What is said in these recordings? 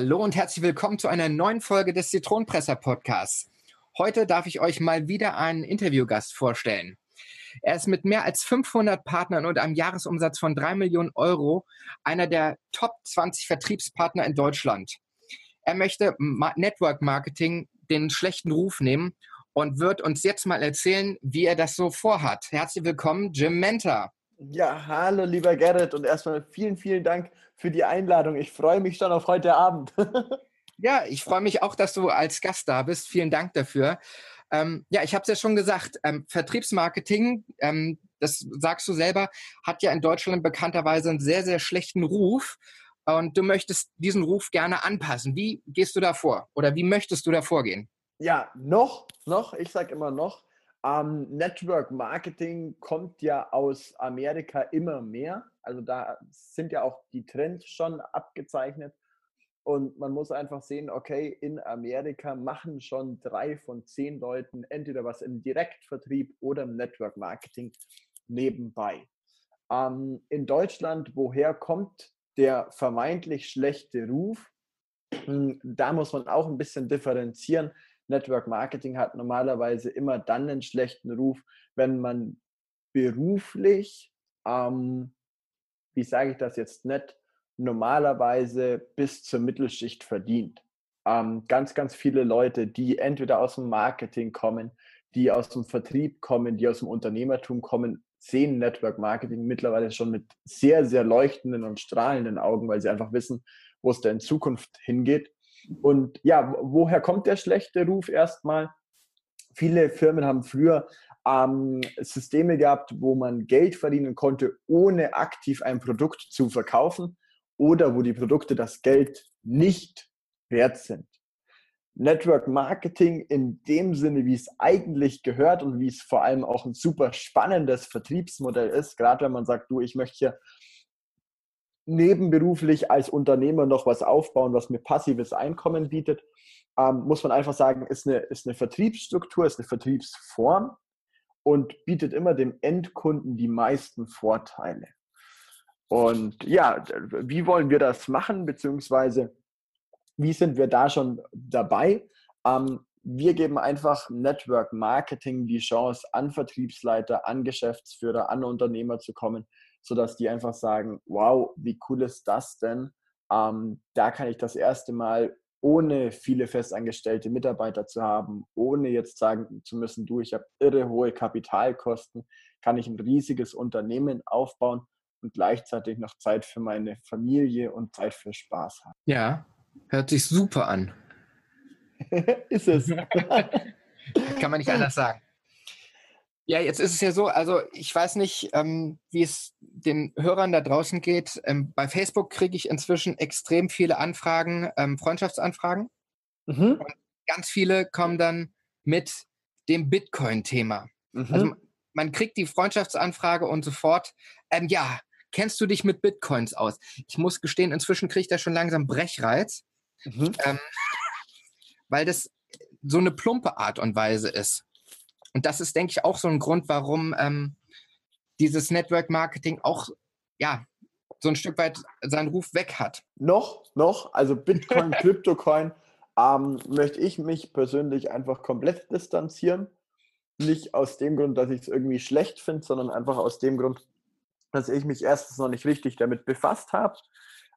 Hallo und herzlich willkommen zu einer neuen Folge des Zitronenpresser Podcasts. Heute darf ich euch mal wieder einen Interviewgast vorstellen. Er ist mit mehr als 500 Partnern und einem Jahresumsatz von 3 Millionen Euro einer der Top 20 Vertriebspartner in Deutschland. Er möchte Network Marketing den schlechten Ruf nehmen und wird uns jetzt mal erzählen, wie er das so vorhat. Herzlich willkommen, Jim Mentor. Ja, hallo lieber Gerrit und erstmal vielen, vielen Dank für die Einladung. Ich freue mich schon auf heute Abend. ja, ich freue mich auch, dass du als Gast da bist. Vielen Dank dafür. Ähm, ja, ich habe es ja schon gesagt, ähm, Vertriebsmarketing, ähm, das sagst du selber, hat ja in Deutschland bekannterweise einen sehr, sehr schlechten Ruf. Und du möchtest diesen Ruf gerne anpassen. Wie gehst du da vor? Oder wie möchtest du da vorgehen? Ja, noch, noch, ich sage immer noch, ähm, Network Marketing kommt ja aus Amerika immer mehr. Also da sind ja auch die Trends schon abgezeichnet. Und man muss einfach sehen, okay, in Amerika machen schon drei von zehn Leuten entweder was im Direktvertrieb oder im Network Marketing nebenbei. Ähm, in Deutschland, woher kommt der vermeintlich schlechte Ruf? Hm, da muss man auch ein bisschen differenzieren. Network Marketing hat normalerweise immer dann einen schlechten Ruf, wenn man beruflich, ähm, wie sage ich das jetzt nett, normalerweise bis zur Mittelschicht verdient. Ähm, ganz, ganz viele Leute, die entweder aus dem Marketing kommen, die aus dem Vertrieb kommen, die aus dem Unternehmertum kommen, sehen Network Marketing mittlerweile schon mit sehr, sehr leuchtenden und strahlenden Augen, weil sie einfach wissen, wo es da in Zukunft hingeht. Und ja, woher kommt der schlechte Ruf erstmal? Viele Firmen haben früher ähm, Systeme gehabt, wo man Geld verdienen konnte, ohne aktiv ein Produkt zu verkaufen oder wo die Produkte das Geld nicht wert sind. Network Marketing in dem Sinne, wie es eigentlich gehört und wie es vor allem auch ein super spannendes Vertriebsmodell ist, gerade wenn man sagt, du, ich möchte hier nebenberuflich als Unternehmer noch was aufbauen, was mir passives Einkommen bietet, ähm, muss man einfach sagen, ist eine, ist eine Vertriebsstruktur, ist eine Vertriebsform und bietet immer dem Endkunden die meisten Vorteile. Und ja, wie wollen wir das machen, beziehungsweise wie sind wir da schon dabei? Ähm, wir geben einfach Network Marketing die Chance, an Vertriebsleiter, an Geschäftsführer, an Unternehmer zu kommen, sodass die einfach sagen, wow, wie cool ist das denn? Ähm, da kann ich das erste Mal ohne viele festangestellte Mitarbeiter zu haben, ohne jetzt sagen zu müssen, du, ich habe irre hohe Kapitalkosten, kann ich ein riesiges Unternehmen aufbauen und gleichzeitig noch Zeit für meine Familie und Zeit für Spaß haben. Ja, hört sich super an. ist es. kann man nicht anders sagen. Ja, jetzt ist es ja so, also ich weiß nicht, ähm, wie es den Hörern da draußen geht. Ähm, bei Facebook kriege ich inzwischen extrem viele Anfragen, ähm, Freundschaftsanfragen. Mhm. Und ganz viele kommen dann mit dem Bitcoin-Thema. Mhm. Also man kriegt die Freundschaftsanfrage und sofort, ähm, ja, kennst du dich mit Bitcoins aus? Ich muss gestehen, inzwischen kriege ich da schon langsam Brechreiz, mhm. ähm, weil das so eine plumpe Art und Weise ist. Und das ist, denke ich, auch so ein Grund, warum ähm, dieses Network Marketing auch, ja, so ein Stück weit seinen Ruf weg hat. Noch, noch, also Bitcoin, Kryptocoin, ähm, möchte ich mich persönlich einfach komplett distanzieren. Nicht aus dem Grund, dass ich es irgendwie schlecht finde, sondern einfach aus dem Grund, dass ich mich erstens noch nicht richtig damit befasst habe,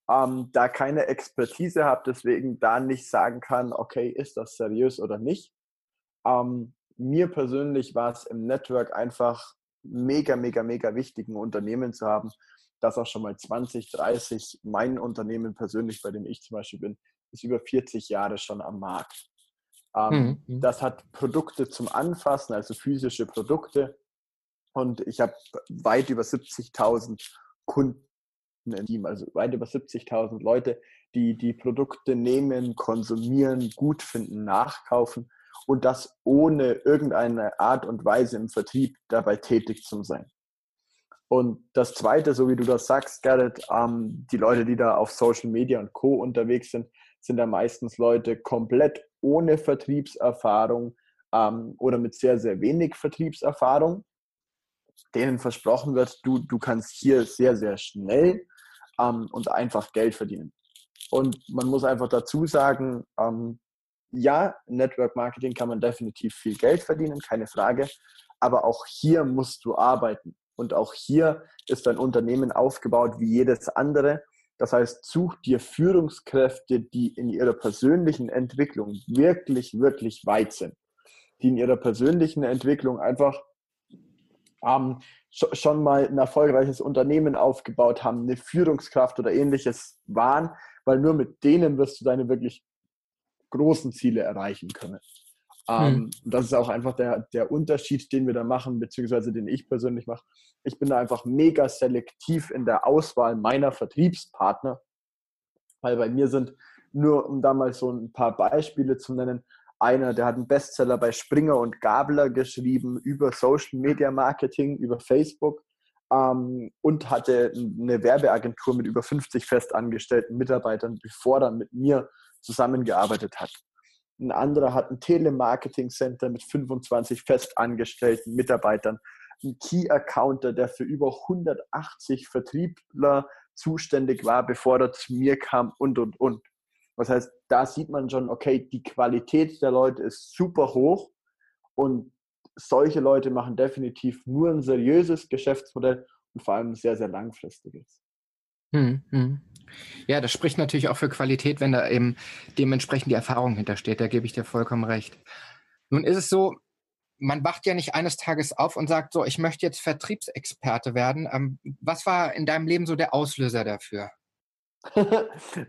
ähm, da keine Expertise habe, deswegen da nicht sagen kann, okay, ist das seriös oder nicht. Ähm, mir persönlich war es im Network einfach mega, mega, mega wichtig, ein Unternehmen zu haben, das auch schon mal 20, 30, mein Unternehmen persönlich, bei dem ich zum Beispiel bin, ist über 40 Jahre schon am Markt. Ähm, mhm. Das hat Produkte zum Anfassen, also physische Produkte. Und ich habe weit über 70.000 Kunden. ein Team, also weit über 70.000 Leute, die die Produkte nehmen, konsumieren, gut finden, nachkaufen und das ohne irgendeine Art und Weise im Vertrieb dabei tätig zu sein. Und das Zweite, so wie du das sagst, Gerrit, ähm, die Leute, die da auf Social Media und Co unterwegs sind, sind da meistens Leute komplett ohne Vertriebserfahrung ähm, oder mit sehr, sehr wenig Vertriebserfahrung, denen versprochen wird, du, du kannst hier sehr, sehr schnell ähm, und einfach Geld verdienen. Und man muss einfach dazu sagen, ähm, ja, Network Marketing kann man definitiv viel Geld verdienen, keine Frage. Aber auch hier musst du arbeiten. Und auch hier ist dein Unternehmen aufgebaut wie jedes andere. Das heißt, such dir Führungskräfte, die in ihrer persönlichen Entwicklung wirklich, wirklich weit sind. Die in ihrer persönlichen Entwicklung einfach ähm, schon mal ein erfolgreiches Unternehmen aufgebaut haben, eine Führungskraft oder ähnliches waren, weil nur mit denen wirst du deine wirklich großen Ziele erreichen können. Ähm, hm. Das ist auch einfach der, der Unterschied, den wir da machen, beziehungsweise den ich persönlich mache. Ich bin da einfach mega selektiv in der Auswahl meiner Vertriebspartner, weil bei mir sind nur, um da mal so ein paar Beispiele zu nennen, einer, der hat einen Bestseller bei Springer und Gabler geschrieben über Social Media Marketing, über Facebook ähm, und hatte eine Werbeagentur mit über 50 festangestellten Mitarbeitern, bevor er mit mir zusammengearbeitet hat. Ein anderer hat ein Telemarketing Center mit 25 festangestellten Mitarbeitern, ein Key Accounter, der für über 180 Vertriebler zuständig war, bevor er zu mir kam und, und, und. Das heißt, da sieht man schon, okay, die Qualität der Leute ist super hoch und solche Leute machen definitiv nur ein seriöses Geschäftsmodell und vor allem sehr, sehr langfristiges. Hm, hm. Ja, das spricht natürlich auch für Qualität, wenn da eben dementsprechend die Erfahrung hintersteht. Da gebe ich dir vollkommen recht. Nun ist es so, man wacht ja nicht eines Tages auf und sagt so, ich möchte jetzt Vertriebsexperte werden. Ähm, was war in deinem Leben so der Auslöser dafür?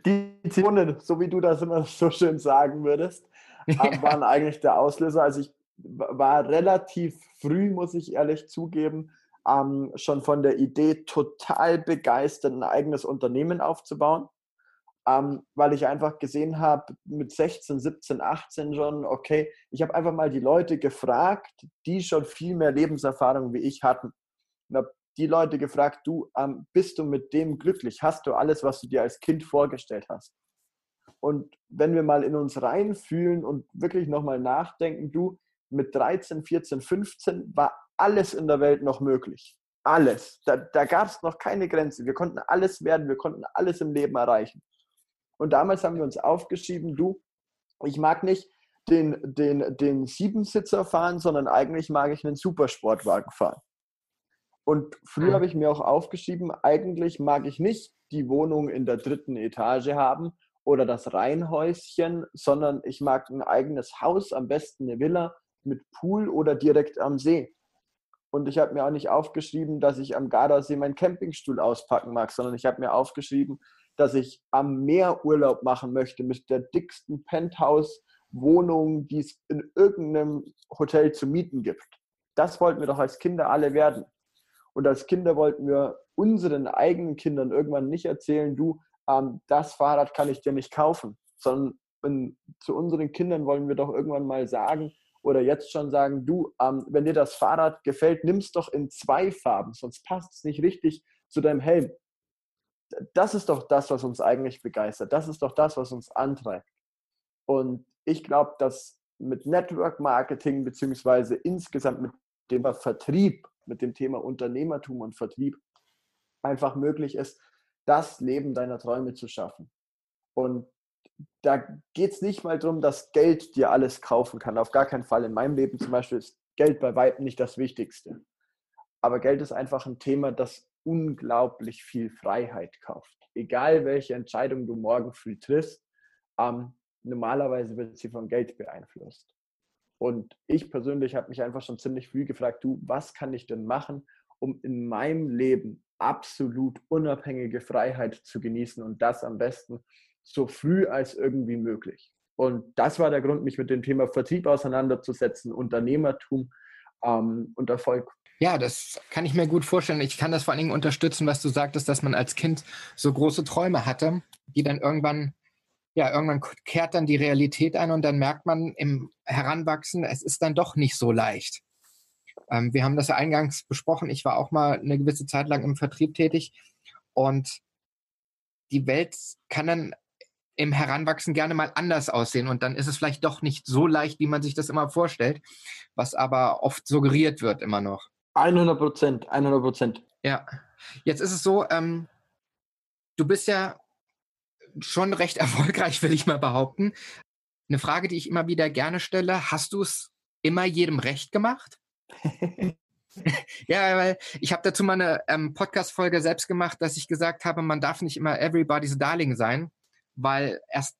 die Zitronen, so wie du das immer so schön sagen würdest, ja. waren eigentlich der Auslöser. Also ich war relativ früh, muss ich ehrlich zugeben, ähm, schon von der Idee total begeistert, ein eigenes Unternehmen aufzubauen, ähm, weil ich einfach gesehen habe, mit 16, 17, 18 schon, okay, ich habe einfach mal die Leute gefragt, die schon viel mehr Lebenserfahrung wie ich hatten. Und habe die Leute gefragt, du, ähm, bist du mit dem glücklich? Hast du alles, was du dir als Kind vorgestellt hast? Und wenn wir mal in uns reinfühlen und wirklich nochmal nachdenken, du, mit 13, 14, 15 war alles in der Welt noch möglich. Alles. Da, da gab es noch keine Grenze. Wir konnten alles werden, wir konnten alles im Leben erreichen. Und damals haben wir uns aufgeschrieben, du, ich mag nicht den, den, den Siebensitzer fahren, sondern eigentlich mag ich einen Supersportwagen fahren. Und früher mhm. habe ich mir auch aufgeschrieben, eigentlich mag ich nicht die Wohnung in der dritten Etage haben oder das Reihenhäuschen, sondern ich mag ein eigenes Haus, am besten eine Villa mit Pool oder direkt am See. Und ich habe mir auch nicht aufgeschrieben, dass ich am Gardasee meinen Campingstuhl auspacken mag, sondern ich habe mir aufgeschrieben, dass ich am Meer Urlaub machen möchte mit der dicksten Penthouse-Wohnung, die es in irgendeinem Hotel zu mieten gibt. Das wollten wir doch als Kinder alle werden. Und als Kinder wollten wir unseren eigenen Kindern irgendwann nicht erzählen, du, ähm, das Fahrrad kann ich dir nicht kaufen, sondern in, zu unseren Kindern wollen wir doch irgendwann mal sagen, oder jetzt schon sagen, du, ähm, wenn dir das Fahrrad gefällt, nimm es doch in zwei Farben, sonst passt es nicht richtig zu deinem Helm. Das ist doch das, was uns eigentlich begeistert. Das ist doch das, was uns antreibt. Und ich glaube, dass mit Network Marketing beziehungsweise insgesamt mit dem Vertrieb, mit dem Thema Unternehmertum und Vertrieb einfach möglich ist, das Leben deiner Träume zu schaffen. Und da geht es nicht mal darum, dass Geld dir alles kaufen kann. Auf gar keinen Fall. In meinem Leben zum Beispiel ist Geld bei weitem nicht das Wichtigste. Aber Geld ist einfach ein Thema, das unglaublich viel Freiheit kauft. Egal welche Entscheidung du morgen früh triffst, ähm, normalerweise wird sie von Geld beeinflusst. Und ich persönlich habe mich einfach schon ziemlich früh gefragt, du, was kann ich denn machen, um in meinem Leben absolut unabhängige Freiheit zu genießen und das am besten so früh als irgendwie möglich. Und das war der Grund, mich mit dem Thema Vertrieb auseinanderzusetzen, Unternehmertum ähm, und Erfolg. Ja, das kann ich mir gut vorstellen. Ich kann das vor allen Dingen unterstützen, was du sagtest, dass man als Kind so große Träume hatte, die dann irgendwann, ja, irgendwann kehrt dann die Realität ein und dann merkt man im Heranwachsen, es ist dann doch nicht so leicht. Ähm, wir haben das ja eingangs besprochen. Ich war auch mal eine gewisse Zeit lang im Vertrieb tätig und die Welt kann dann im Heranwachsen gerne mal anders aussehen und dann ist es vielleicht doch nicht so leicht, wie man sich das immer vorstellt, was aber oft suggeriert wird immer noch. 100 Prozent, 100 Prozent. Ja, jetzt ist es so, ähm, du bist ja schon recht erfolgreich, will ich mal behaupten. Eine Frage, die ich immer wieder gerne stelle, hast du es immer jedem recht gemacht? ja, weil ich habe dazu mal eine ähm, Podcast-Folge selbst gemacht, dass ich gesagt habe, man darf nicht immer everybody's darling sein, weil erst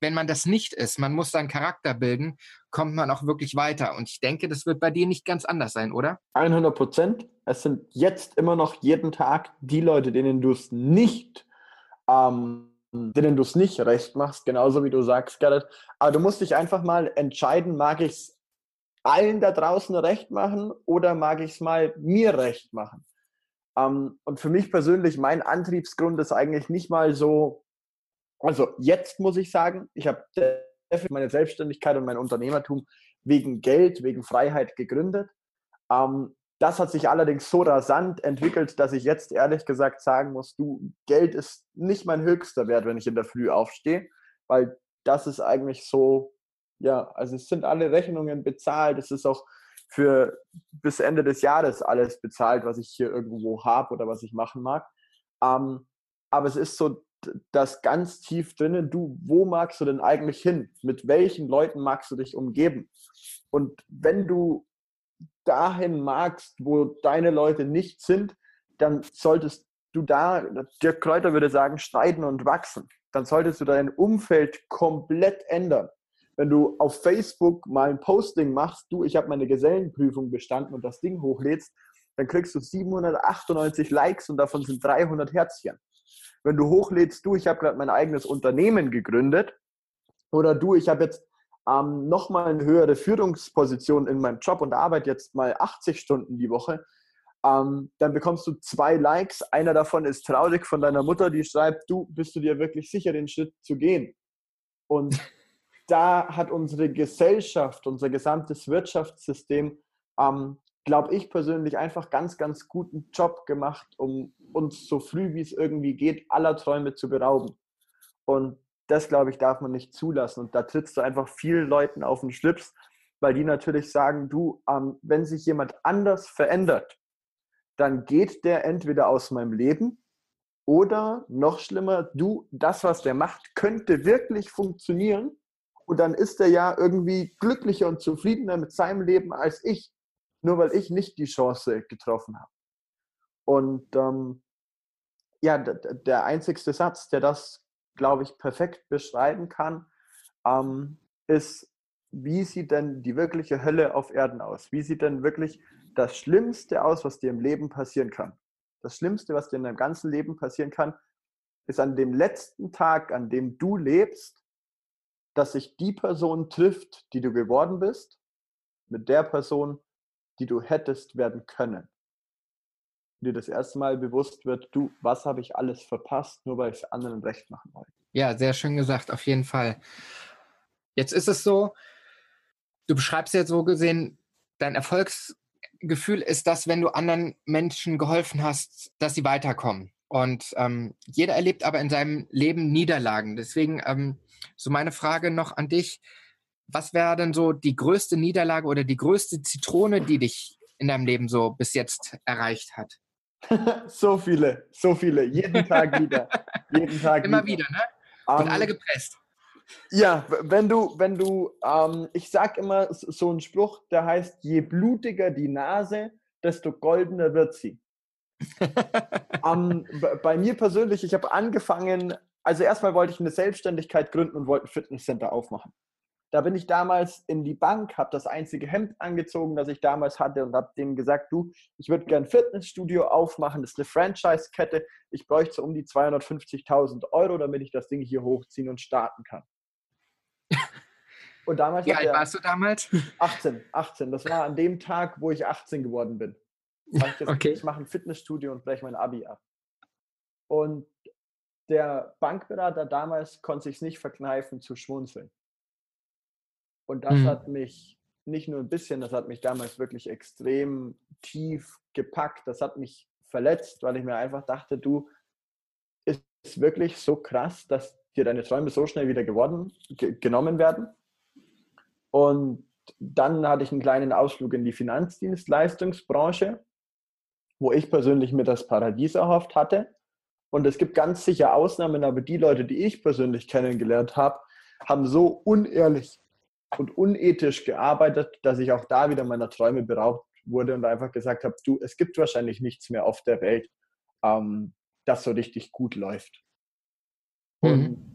wenn man das nicht ist, man muss seinen Charakter bilden, kommt man auch wirklich weiter. Und ich denke, das wird bei dir nicht ganz anders sein, oder? 100 Prozent. Es sind jetzt immer noch jeden Tag die Leute, denen du es nicht, ähm, denen du es nicht recht machst, genauso wie du sagst, Gerrit. Aber du musst dich einfach mal entscheiden, mag ich es allen da draußen recht machen oder mag ich es mal mir recht machen? Ähm, und für mich persönlich, mein Antriebsgrund ist eigentlich nicht mal so, also jetzt muss ich sagen, ich habe meine Selbstständigkeit und mein Unternehmertum wegen Geld, wegen Freiheit gegründet. Ähm, das hat sich allerdings so rasant entwickelt, dass ich jetzt ehrlich gesagt sagen muss, du, Geld ist nicht mein höchster Wert, wenn ich in der Früh aufstehe, weil das ist eigentlich so, ja, also es sind alle Rechnungen bezahlt, es ist auch für bis Ende des Jahres alles bezahlt, was ich hier irgendwo habe oder was ich machen mag. Ähm, aber es ist so das ganz tief drinnen, du, wo magst du denn eigentlich hin? Mit welchen Leuten magst du dich umgeben? Und wenn du dahin magst, wo deine Leute nicht sind, dann solltest du da, Dirk Kräuter würde sagen, streiten und wachsen. Dann solltest du dein Umfeld komplett ändern. Wenn du auf Facebook mal ein Posting machst, du, ich habe meine Gesellenprüfung bestanden und das Ding hochlädst, dann kriegst du 798 Likes und davon sind 300 Herzchen wenn du hochlädst, du, ich habe gerade mein eigenes Unternehmen gegründet oder du, ich habe jetzt ähm, nochmal eine höhere Führungsposition in meinem Job und arbeite jetzt mal 80 Stunden die Woche, ähm, dann bekommst du zwei Likes. Einer davon ist traurig von deiner Mutter, die schreibt, du, bist du dir wirklich sicher, den Schritt zu gehen? Und da hat unsere Gesellschaft, unser gesamtes Wirtschaftssystem ähm, glaube ich persönlich, einfach ganz, ganz guten Job gemacht, um uns so früh wie es irgendwie geht, aller Träume zu berauben. Und das, glaube ich, darf man nicht zulassen. Und da trittst du einfach vielen Leuten auf den Schlips, weil die natürlich sagen, du, ähm, wenn sich jemand anders verändert, dann geht der entweder aus meinem Leben oder noch schlimmer, du, das, was der macht, könnte wirklich funktionieren. Und dann ist er ja irgendwie glücklicher und zufriedener mit seinem Leben als ich nur weil ich nicht die Chance getroffen habe. Und ähm, ja, der einzigste Satz, der das, glaube ich, perfekt beschreiben kann, ähm, ist, wie sieht denn die wirkliche Hölle auf Erden aus? Wie sieht denn wirklich das Schlimmste aus, was dir im Leben passieren kann? Das Schlimmste, was dir in deinem ganzen Leben passieren kann, ist an dem letzten Tag, an dem du lebst, dass sich die Person trifft, die du geworden bist, mit der Person, die du hättest werden können. Dir das erste Mal bewusst wird, du, was habe ich alles verpasst, nur weil ich es anderen recht machen wollte. Ja, sehr schön gesagt, auf jeden Fall. Jetzt ist es so, du beschreibst ja so gesehen, dein Erfolgsgefühl ist das, wenn du anderen Menschen geholfen hast, dass sie weiterkommen. Und ähm, jeder erlebt aber in seinem Leben Niederlagen. Deswegen ähm, so meine Frage noch an dich was wäre denn so die größte Niederlage oder die größte Zitrone, die dich in deinem Leben so bis jetzt erreicht hat? so viele, so viele, jeden Tag wieder. jeden Tag Immer wieder, wieder ne? Und um, ähm, alle gepresst. Ja, wenn du, wenn du, ähm, ich sag immer so einen Spruch, der heißt, je blutiger die Nase, desto goldener wird sie. ähm, bei mir persönlich, ich habe angefangen, also erstmal wollte ich eine Selbstständigkeit gründen und wollte ein Fitnesscenter aufmachen. Da bin ich damals in die Bank, habe das einzige Hemd angezogen, das ich damals hatte und habe denen gesagt, du, ich würde gern ein Fitnessstudio aufmachen, das ist eine Franchise-Kette. Ich bräuchte so um die 250.000 Euro, damit ich das Ding hier hochziehen und starten kann. Und damals Wie alt warst du damals? 18, 18. Das war an dem Tag, wo ich 18 geworden bin. Ich, okay. ich mache ein Fitnessstudio und breche mein Abi ab. Und der Bankberater damals konnte sich nicht verkneifen zu schmunzeln. Und das mhm. hat mich nicht nur ein bisschen, das hat mich damals wirklich extrem tief gepackt. Das hat mich verletzt, weil ich mir einfach dachte, du, ist es wirklich so krass, dass dir deine Träume so schnell wieder geworden, genommen werden? Und dann hatte ich einen kleinen Ausflug in die Finanzdienstleistungsbranche, wo ich persönlich mir das Paradies erhofft hatte. Und es gibt ganz sicher Ausnahmen, aber die Leute, die ich persönlich kennengelernt habe, haben so unehrlich und unethisch gearbeitet, dass ich auch da wieder meiner Träume beraubt wurde und einfach gesagt habe, du, es gibt wahrscheinlich nichts mehr auf der Welt, ähm, das so richtig gut läuft. Mhm. Und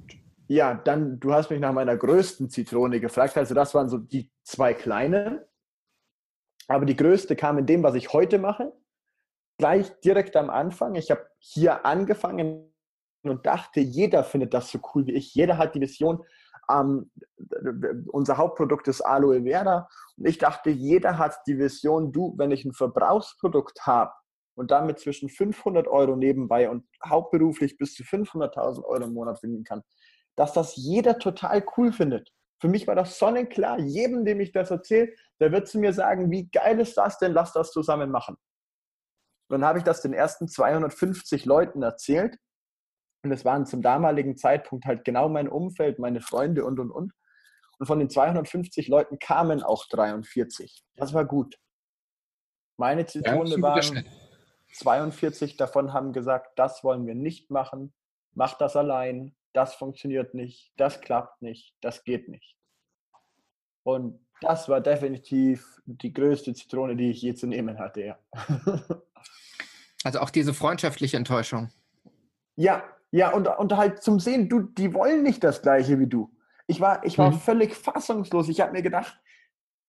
ja, dann, du hast mich nach meiner größten Zitrone gefragt. Also das waren so die zwei kleinen. Aber die größte kam in dem, was ich heute mache. Gleich direkt am Anfang. Ich habe hier angefangen und dachte, jeder findet das so cool wie ich. Jeder hat die Vision, ähm, unser Hauptprodukt ist Aloe Vera. Und ich dachte, jeder hat die Vision, du, wenn ich ein Verbrauchsprodukt habe und damit zwischen 500 Euro nebenbei und hauptberuflich bis zu 500.000 Euro im Monat finden kann, dass das jeder total cool findet. Für mich war das sonnenklar. Jedem, dem ich das erzähle, der wird zu mir sagen, wie geil ist das denn, lass das zusammen machen. Dann habe ich das den ersten 250 Leuten erzählt und es waren zum damaligen Zeitpunkt halt genau mein Umfeld, meine Freunde und, und, und. Und von den 250 Leuten kamen auch 43. Das war gut. Meine Zitrone ja, waren 42 davon haben gesagt, das wollen wir nicht machen. Mach das allein. Das funktioniert nicht. Das klappt nicht. Das geht nicht. Und das war definitiv die größte Zitrone, die ich je zu nehmen hatte, ja. also auch diese freundschaftliche Enttäuschung. Ja, ja, und, und halt zum Sehen, du, die wollen nicht das Gleiche wie du. Ich war, ich war mhm. völlig fassungslos. Ich habe mir gedacht,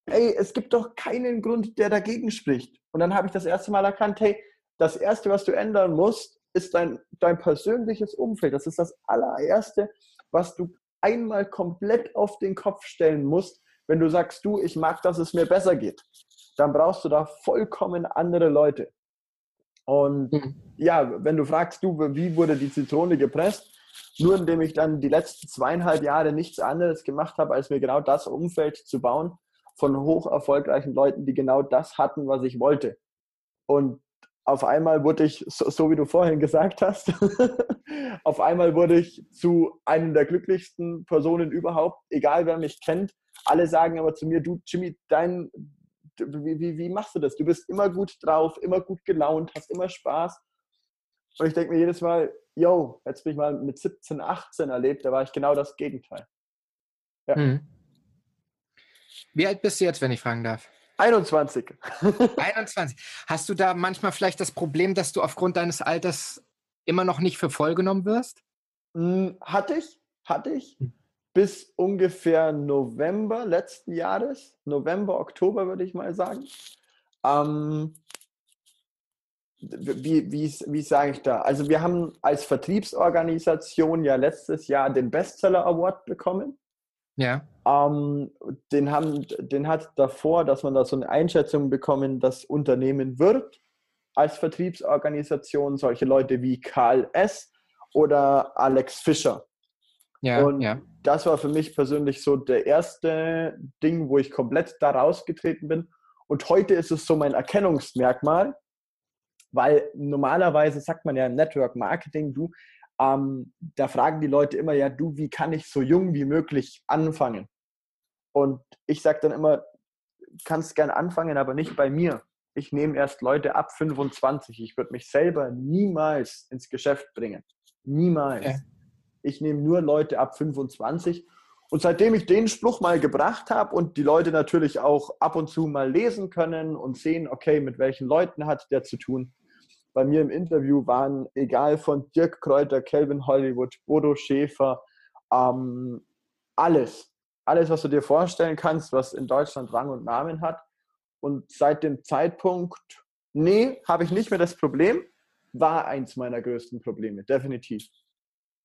ey, es gibt doch keinen Grund, der dagegen spricht. Und dann habe ich das erste Mal erkannt, hey, das Erste, was du ändern musst, ist dein, dein persönliches Umfeld. Das ist das allererste, was du einmal komplett auf den Kopf stellen musst, wenn du sagst, du, ich mag, dass es mir besser geht. Dann brauchst du da vollkommen andere Leute. Und mhm. ja, wenn du fragst, du, wie wurde die Zitrone gepresst? Nur indem ich dann die letzten zweieinhalb Jahre nichts anderes gemacht habe, als mir genau das Umfeld zu bauen von hoch erfolgreichen Leuten, die genau das hatten, was ich wollte. Und auf einmal wurde ich, so, so wie du vorhin gesagt hast, auf einmal wurde ich zu einer der glücklichsten Personen überhaupt, egal wer mich kennt. Alle sagen aber zu mir, du Jimmy, dein, wie, wie, wie machst du das? Du bist immer gut drauf, immer gut gelaunt, hast immer Spaß. Und ich denke mir jedes Mal, yo, jetzt bin ich mal mit 17, 18 erlebt, da war ich genau das Gegenteil. Ja. Hm. Wie alt bist du jetzt, wenn ich fragen darf? 21. 21. Hast du da manchmal vielleicht das Problem, dass du aufgrund deines Alters immer noch nicht für voll genommen wirst? Hm, hatte ich, hatte ich. Hm bis ungefähr November letzten Jahres, November, Oktober würde ich mal sagen. Ähm, wie, wie, wie sage ich da? Also wir haben als Vertriebsorganisation ja letztes Jahr den Bestseller Award bekommen. Ja. Ähm, den, haben, den hat davor, dass man da so eine Einschätzung bekommen, das Unternehmen wird als Vertriebsorganisation solche Leute wie Karl S. oder Alex Fischer. Ja, und ja. Das war für mich persönlich so der erste Ding, wo ich komplett da rausgetreten bin. Und heute ist es so mein Erkennungsmerkmal, weil normalerweise sagt man ja im Network Marketing, du, ähm, da fragen die Leute immer, ja, du, wie kann ich so jung wie möglich anfangen? Und ich sage dann immer, kannst gern anfangen, aber nicht bei mir. Ich nehme erst Leute ab 25. Ich würde mich selber niemals ins Geschäft bringen. Niemals. Ja. Ich nehme nur Leute ab 25. Und seitdem ich den Spruch mal gebracht habe und die Leute natürlich auch ab und zu mal lesen können und sehen, okay, mit welchen Leuten hat der zu tun. Bei mir im Interview waren, egal von Dirk Kräuter, Kelvin Hollywood, Bodo Schäfer, ähm, alles. Alles, was du dir vorstellen kannst, was in Deutschland Rang und Namen hat. Und seit dem Zeitpunkt, nee, habe ich nicht mehr das Problem, war eins meiner größten Probleme, definitiv.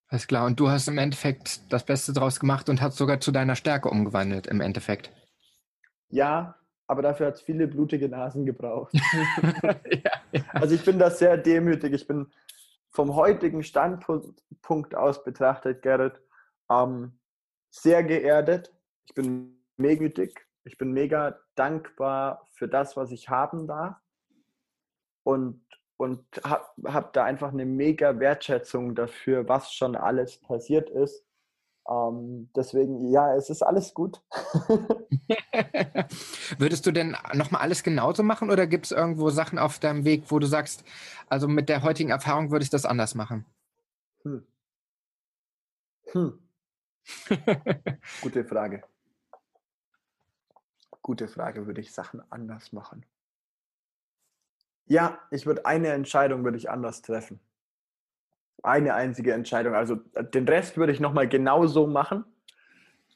Alles klar. Und du hast im Endeffekt das Beste draus gemacht und hast sogar zu deiner Stärke umgewandelt, im Endeffekt. Ja, aber dafür hat es viele blutige Nasen gebraucht. ja. Also ich bin da sehr demütig. Ich bin vom heutigen Standpunkt aus betrachtet, Gerrit, ähm, sehr geerdet. Ich bin megütig. Ich bin mega dankbar für das, was ich haben darf. Und, und habe hab da einfach eine mega Wertschätzung dafür, was schon alles passiert ist. Ähm, deswegen, ja, es ist alles gut. Würdest du denn nochmal alles genauso machen oder gibt es irgendwo Sachen auf deinem Weg, wo du sagst, also mit der heutigen Erfahrung würde ich das anders machen? Hm. Hm. Gute Frage. Gute Frage, würde ich Sachen anders machen? Ja, ich würde eine Entscheidung würde ich anders treffen. Eine einzige Entscheidung. Also äh, den Rest würde ich nochmal genauso machen.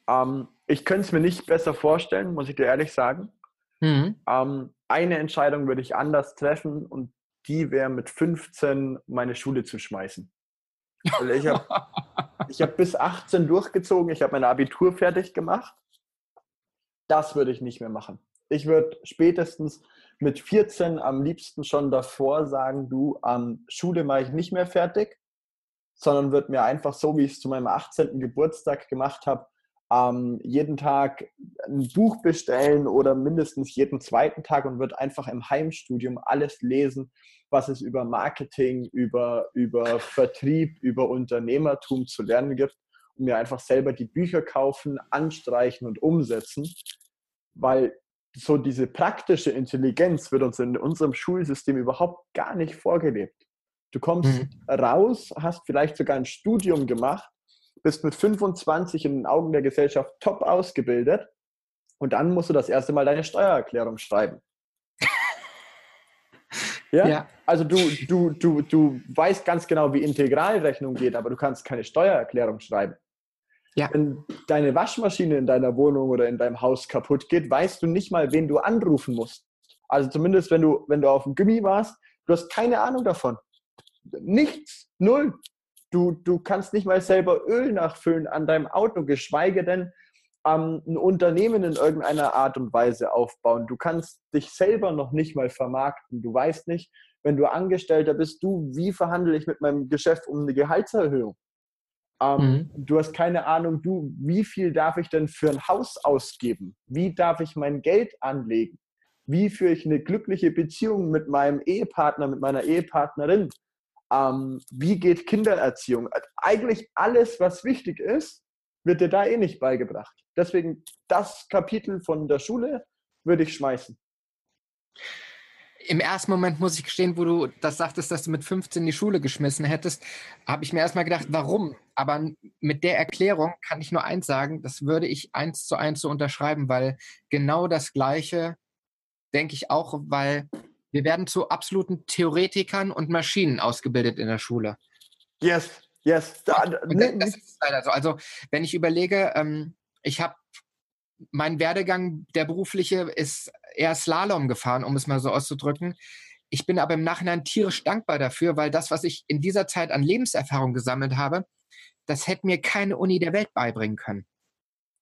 Ähm, ich könnte es mir nicht besser vorstellen, muss ich dir ehrlich sagen. Mhm. Ähm, eine Entscheidung würde ich anders treffen und die wäre mit 15 meine Schule zu schmeißen. Also ich habe hab bis 18 durchgezogen, ich habe mein Abitur fertig gemacht das würde ich nicht mehr machen. Ich würde spätestens mit 14 am liebsten schon davor sagen, du, ähm, Schule mache ich nicht mehr fertig, sondern würde mir einfach so, wie ich es zu meinem 18. Geburtstag gemacht habe, ähm, jeden Tag ein Buch bestellen oder mindestens jeden zweiten Tag und würde einfach im Heimstudium alles lesen, was es über Marketing, über, über Vertrieb, über Unternehmertum zu lernen gibt und mir einfach selber die Bücher kaufen, anstreichen und umsetzen, weil so diese praktische Intelligenz wird uns in unserem Schulsystem überhaupt gar nicht vorgelebt. Du kommst mhm. raus, hast vielleicht sogar ein Studium gemacht, bist mit 25 in den Augen der Gesellschaft top ausgebildet und dann musst du das erste Mal deine Steuererklärung schreiben. Ja? ja? Also du, du, du, du weißt ganz genau, wie Integralrechnung geht, aber du kannst keine Steuererklärung schreiben. Ja. Wenn deine Waschmaschine in deiner Wohnung oder in deinem Haus kaputt geht, weißt du nicht mal, wen du anrufen musst. Also zumindest, wenn du, wenn du auf dem Gummi warst, du hast keine Ahnung davon. Nichts, null. Du, du kannst nicht mal selber Öl nachfüllen an deinem Auto, geschweige denn ähm, ein Unternehmen in irgendeiner Art und Weise aufbauen. Du kannst dich selber noch nicht mal vermarkten. Du weißt nicht, wenn du Angestellter bist, du, wie verhandle ich mit meinem Geschäft um eine Gehaltserhöhung? Ähm, mhm. Du hast keine Ahnung, du, wie viel darf ich denn für ein Haus ausgeben? Wie darf ich mein Geld anlegen? Wie führe ich eine glückliche Beziehung mit meinem Ehepartner, mit meiner Ehepartnerin? Ähm, wie geht Kindererziehung? Eigentlich alles, was wichtig ist, wird dir da eh nicht beigebracht. Deswegen das Kapitel von der Schule würde ich schmeißen im ersten Moment muss ich gestehen, wo du das sagtest, dass du mit 15 die Schule geschmissen hättest, habe ich mir erstmal gedacht, warum? Aber mit der Erklärung kann ich nur eins sagen, das würde ich eins zu eins so unterschreiben, weil genau das Gleiche denke ich auch, weil wir werden zu absoluten Theoretikern und Maschinen ausgebildet in der Schule. Yes, yes. Da, da, das, das ist leider so. Also wenn ich überlege, ähm, ich habe mein Werdegang, der berufliche, ist eher Slalom gefahren, um es mal so auszudrücken. Ich bin aber im Nachhinein tierisch dankbar dafür, weil das, was ich in dieser Zeit an Lebenserfahrung gesammelt habe, das hätte mir keine Uni der Welt beibringen können.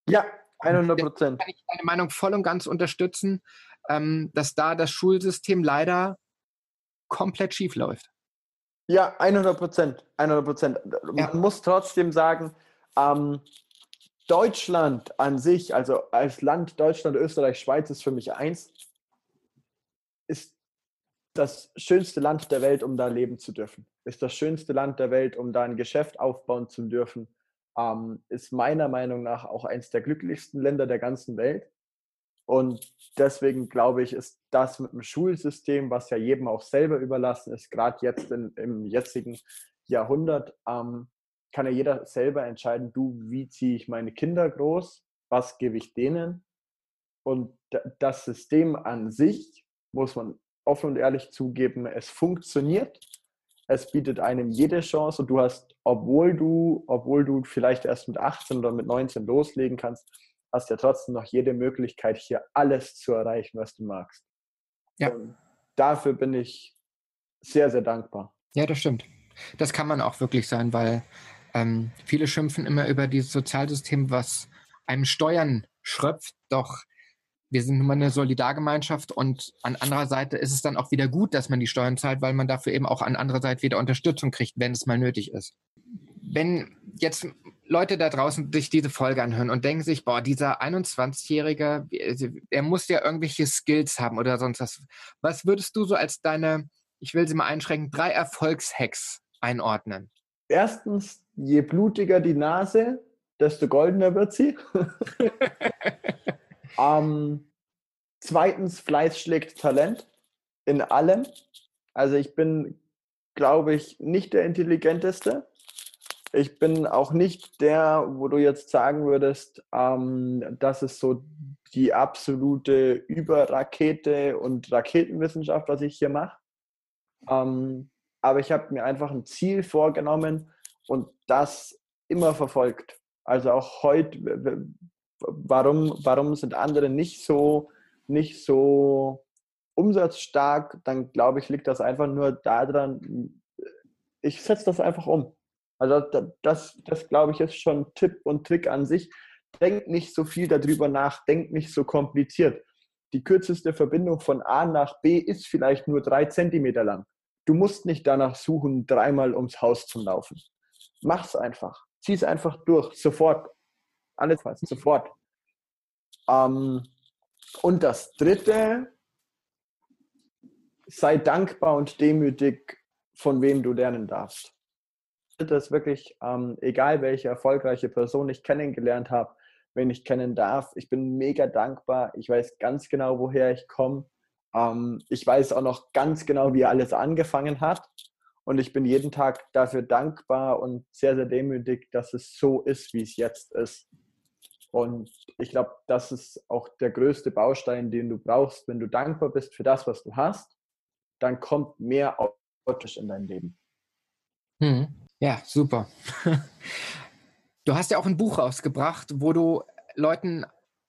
Ja, 100 Prozent. Kann ich deine Meinung voll und ganz unterstützen, ähm, dass da das Schulsystem leider komplett schief läuft. Ja, 100 Prozent. 100 Prozent. Man ja. muss trotzdem sagen, ähm, Deutschland an sich, also als Land Deutschland, Österreich, Schweiz ist für mich eins, ist das schönste Land der Welt, um da leben zu dürfen. Ist das schönste Land der Welt, um da ein Geschäft aufbauen zu dürfen. Ähm, ist meiner Meinung nach auch eins der glücklichsten Länder der ganzen Welt. Und deswegen glaube ich, ist das mit dem Schulsystem, was ja jedem auch selber überlassen ist, gerade jetzt in, im jetzigen Jahrhundert, ähm, kann ja jeder selber entscheiden, du, wie ziehe ich meine Kinder groß, was gebe ich denen. Und das System an sich, muss man offen und ehrlich zugeben, es funktioniert. Es bietet einem jede Chance und du hast, obwohl du, obwohl du vielleicht erst mit 18 oder mit 19 loslegen kannst, hast ja trotzdem noch jede Möglichkeit, hier alles zu erreichen, was du magst. Ja. Und dafür bin ich sehr, sehr dankbar. Ja, das stimmt. Das kann man auch wirklich sein, weil ähm, viele schimpfen immer über dieses Sozialsystem, was einem Steuern schröpft, doch wir sind nun mal eine Solidargemeinschaft und an anderer Seite ist es dann auch wieder gut, dass man die Steuern zahlt, weil man dafür eben auch an anderer Seite wieder Unterstützung kriegt, wenn es mal nötig ist. Wenn jetzt Leute da draußen sich diese Folge anhören und denken sich, boah, dieser 21-Jährige, er muss ja irgendwelche Skills haben oder sonst was. Was würdest du so als deine, ich will sie mal einschränken, drei Erfolgshacks einordnen? Erstens, je blutiger die Nase, desto goldener wird sie. ähm, zweitens, Fleiß schlägt Talent in allem. Also ich bin, glaube ich, nicht der intelligenteste. Ich bin auch nicht der, wo du jetzt sagen würdest, ähm, das ist so die absolute Überrakete und Raketenwissenschaft, was ich hier mache. Ähm, aber ich habe mir einfach ein Ziel vorgenommen und das immer verfolgt. Also auch heute, warum, warum sind andere nicht so, nicht so umsatzstark, dann glaube ich, liegt das einfach nur daran, ich setze das einfach um. Also das, das glaube ich, ist schon Tipp und Trick an sich. Denk nicht so viel darüber nach, denk nicht so kompliziert. Die kürzeste Verbindung von A nach B ist vielleicht nur drei Zentimeter lang. Du musst nicht danach suchen, dreimal ums Haus zu laufen. Mach's einfach. Zieh es einfach durch. Sofort. Alles was. Sofort. Ähm, und das dritte, sei dankbar und demütig, von wem du lernen darfst. Das ist wirklich, ähm, egal welche erfolgreiche Person ich kennengelernt habe, wenn ich kennen darf, ich bin mega dankbar. Ich weiß ganz genau, woher ich komme. Ähm, ich weiß auch noch ganz genau, wie alles angefangen hat. Und ich bin jeden Tag dafür dankbar und sehr, sehr demütig, dass es so ist, wie es jetzt ist. Und ich glaube, das ist auch der größte Baustein, den du brauchst. Wenn du dankbar bist für das, was du hast, dann kommt mehr automatisch in dein Leben. Hm. Ja, super. Du hast ja auch ein Buch rausgebracht, wo du Leuten,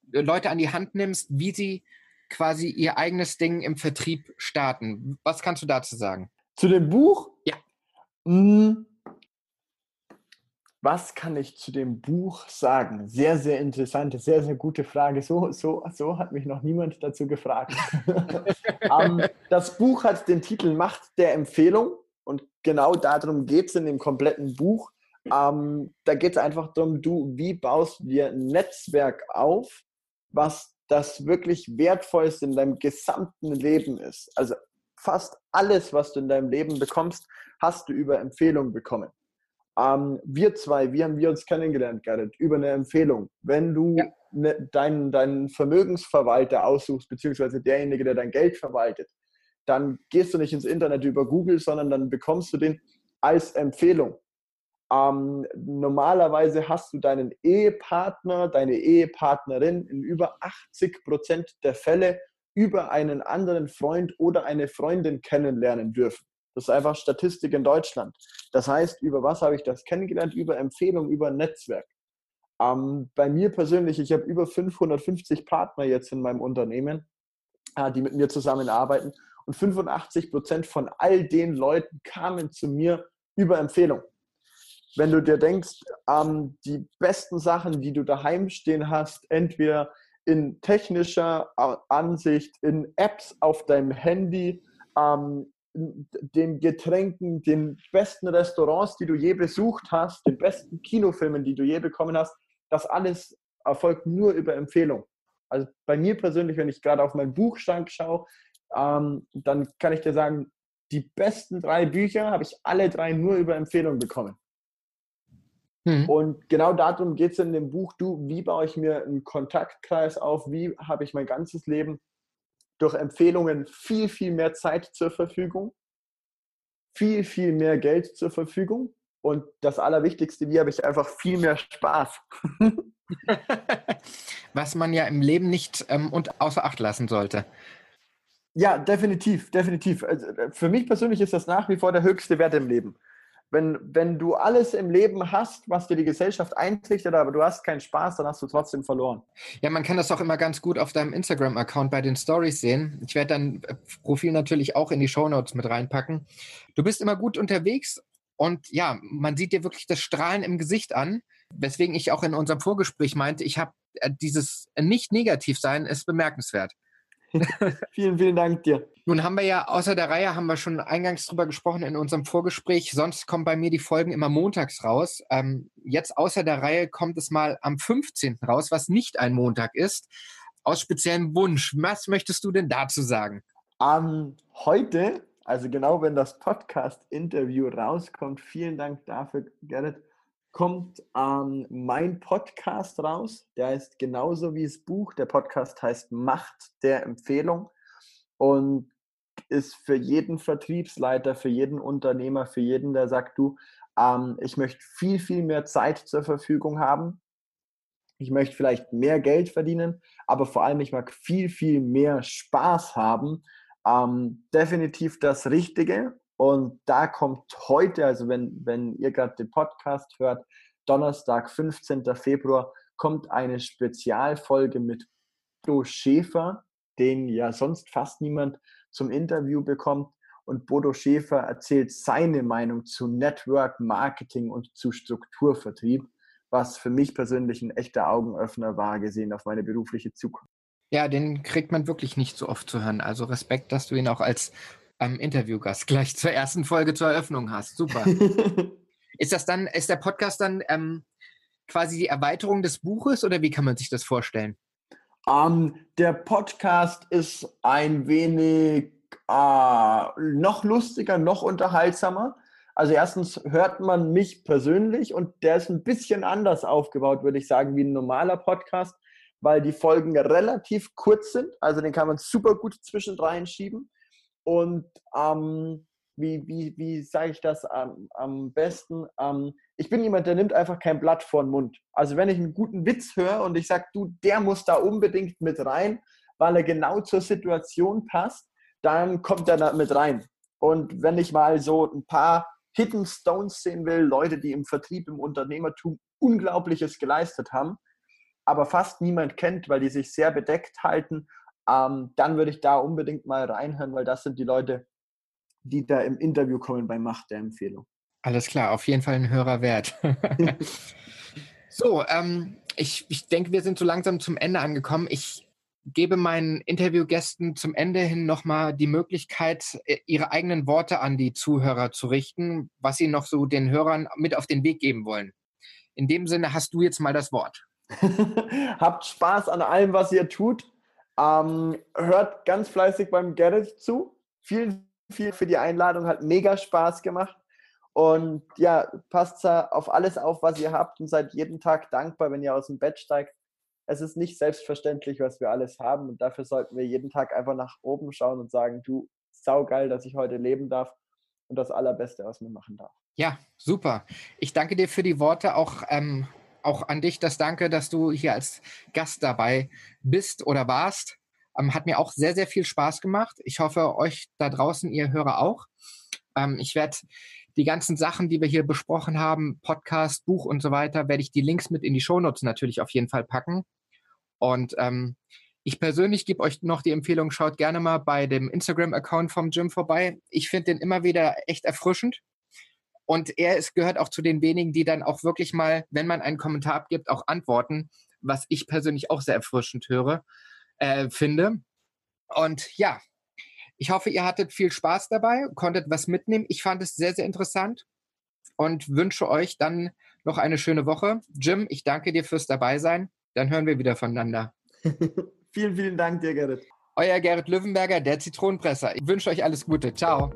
Leute an die Hand nimmst, wie sie quasi ihr eigenes Ding im Vertrieb starten. Was kannst du dazu sagen? Zu dem Buch? Ja. Hm. Was kann ich zu dem Buch sagen? Sehr, sehr interessante, sehr, sehr gute Frage. So, so, so hat mich noch niemand dazu gefragt. um, ähm, das Buch hat den Titel Macht der Empfehlung und genau darum geht es in dem kompletten Buch. Um, ähm, da geht es einfach darum, du, wie baust du dir ein Netzwerk auf, was das wirklich Wertvollste in deinem gesamten Leben ist. Also fast alles, was du in deinem Leben bekommst, hast du über Empfehlung bekommen. Ähm, wir zwei, wie haben wir uns kennengelernt, Gerrit? Über eine Empfehlung. Wenn du ja. ne, deinen, deinen Vermögensverwalter aussuchst, beziehungsweise derjenige, der dein Geld verwaltet, dann gehst du nicht ins Internet über Google, sondern dann bekommst du den als Empfehlung. Ähm, normalerweise hast du deinen Ehepartner, deine Ehepartnerin in über 80 Prozent der Fälle über einen anderen Freund oder eine Freundin kennenlernen dürfen. Das ist einfach Statistik in Deutschland. Das heißt, über was habe ich das kennengelernt? Über Empfehlung, über Netzwerk. Ähm, bei mir persönlich, ich habe über 550 Partner jetzt in meinem Unternehmen, äh, die mit mir zusammenarbeiten. Und 85 Prozent von all den Leuten kamen zu mir über Empfehlung wenn du dir denkst, ähm, die besten Sachen, die du daheim stehen hast, entweder in technischer Ansicht, in Apps auf deinem Handy, ähm, den Getränken, den besten Restaurants, die du je besucht hast, den besten Kinofilmen, die du je bekommen hast, das alles erfolgt nur über Empfehlung. Also bei mir persönlich, wenn ich gerade auf meinen Buchschrank schaue, ähm, dann kann ich dir sagen, die besten drei Bücher habe ich alle drei nur über Empfehlung bekommen. Mhm. Und genau darum geht es in dem Buch, du, wie baue ich mir einen Kontaktkreis auf, wie habe ich mein ganzes Leben durch Empfehlungen viel, viel mehr Zeit zur Verfügung, viel, viel mehr Geld zur Verfügung und das Allerwichtigste, wie habe ich einfach viel mehr Spaß. Was man ja im Leben nicht ähm, und außer Acht lassen sollte. Ja, definitiv, definitiv. Also äh, für mich persönlich ist das nach wie vor der höchste Wert im Leben wenn, wenn du alles im Leben hast, was dir die Gesellschaft eintrichtet, aber du hast keinen Spaß, dann hast du trotzdem verloren. Ja, man kann das auch immer ganz gut auf deinem Instagram-Account bei den Stories sehen. Ich werde dein äh, Profil natürlich auch in die Shownotes mit reinpacken. Du bist immer gut unterwegs und ja, man sieht dir wirklich das Strahlen im Gesicht an, weswegen ich auch in unserem Vorgespräch meinte, ich habe äh, dieses Nicht-Negativ-Sein ist bemerkenswert. vielen, vielen Dank dir. Nun haben wir ja außer der Reihe, haben wir schon eingangs drüber gesprochen in unserem Vorgespräch. Sonst kommen bei mir die Folgen immer montags raus. Ähm, jetzt außer der Reihe kommt es mal am 15. raus, was nicht ein Montag ist. Aus speziellem Wunsch. Was möchtest du denn dazu sagen? Um, heute, also genau wenn das Podcast-Interview rauskommt, vielen Dank dafür, Gerrit, kommt ähm, mein Podcast raus. Der heißt genauso wie das Buch. Der Podcast heißt Macht der Empfehlung und ist für jeden Vertriebsleiter, für jeden Unternehmer, für jeden, der sagt, du, ähm, ich möchte viel, viel mehr Zeit zur Verfügung haben. Ich möchte vielleicht mehr Geld verdienen, aber vor allem, ich mag viel, viel mehr Spaß haben. Ähm, definitiv das Richtige. Und da kommt heute, also wenn, wenn ihr gerade den Podcast hört, Donnerstag, 15. Februar, kommt eine Spezialfolge mit Bodo Schäfer, den ja sonst fast niemand zum Interview bekommt. Und Bodo Schäfer erzählt seine Meinung zu Network Marketing und zu Strukturvertrieb, was für mich persönlich ein echter Augenöffner war, gesehen auf meine berufliche Zukunft. Ja, den kriegt man wirklich nicht so oft zu hören. Also Respekt, dass du ihn auch als ähm, Interviewgast gleich zur ersten Folge zur Eröffnung hast. Super. ist das dann, ist der Podcast dann ähm, quasi die Erweiterung des Buches oder wie kann man sich das vorstellen? Um, ähm, der Podcast ist ein wenig uh, noch lustiger, noch unterhaltsamer. Also erstens hört man mich persönlich und der ist ein bisschen anders aufgebaut, würde ich sagen, wie ein normaler Podcast, weil die Folgen relativ kurz sind. Also den kann man super gut zwischendrin schieben. Und ähm, wie, wie, wie sage ich das am, am besten? Ähm, ich bin jemand, der nimmt einfach kein Blatt vor den Mund. Also wenn ich einen guten Witz höre und ich sage, du, der muss da unbedingt mit rein, weil er genau zur Situation passt, dann kommt er da mit rein. Und wenn ich mal so ein paar Hidden Stones sehen will, Leute, die im Vertrieb, im Unternehmertum Unglaubliches geleistet haben, aber fast niemand kennt, weil die sich sehr bedeckt halten ähm, dann würde ich da unbedingt mal reinhören, weil das sind die Leute, die da im Interview kommen bei Macht der Empfehlung. Alles klar, auf jeden Fall ein Hörer wert. so, ähm, ich, ich denke, wir sind so langsam zum Ende angekommen. Ich gebe meinen Interviewgästen zum Ende hin nochmal die Möglichkeit, ihre eigenen Worte an die Zuhörer zu richten, was sie noch so den Hörern mit auf den Weg geben wollen. In dem Sinne hast du jetzt mal das Wort. Habt Spaß an allem, was ihr tut. Ähm, hört ganz fleißig beim Gerrit zu. Vielen, vielen für die Einladung, hat mega Spaß gemacht. Und ja, passt auf alles auf, was ihr habt und seid jeden Tag dankbar, wenn ihr aus dem Bett steigt. Es ist nicht selbstverständlich, was wir alles haben und dafür sollten wir jeden Tag einfach nach oben schauen und sagen, du, saugeil, dass ich heute leben darf und das Allerbeste aus mir machen darf. Ja, super. Ich danke dir für die Worte, auch ähm, auch an dich das Danke, dass du hier als Gast dabei bist oder warst. Ähm, hat mir auch sehr, sehr viel Spaß gemacht. Ich hoffe, euch da draußen, ihr Hörer auch. Ähm, ich werde die ganzen Sachen, die wir hier besprochen haben, Podcast, Buch und so weiter, werde ich die Links mit in die Shownotes natürlich auf jeden Fall packen. Und ähm, ich persönlich gebe euch noch die Empfehlung, schaut gerne mal bei dem Instagram-Account vom Gym vorbei. Ich finde den immer wieder echt erfrischend. Und er ist, gehört auch zu den wenigen, die dann auch wirklich mal, wenn man einen Kommentar abgibt, auch antworten, was ich persönlich auch sehr erfrischend höre, äh, finde. Und ja, ich hoffe, ihr hattet viel Spaß dabei, konntet was mitnehmen. Ich fand es sehr, sehr interessant und wünsche euch dann noch eine schöne Woche. Jim, ich danke dir fürs Dabeisein. Dann hören wir wieder voneinander. vielen, vielen Dank dir, Gerrit. Euer Gerrit Löwenberger, der Zitronenpresser. Ich wünsche euch alles Gute. Ciao.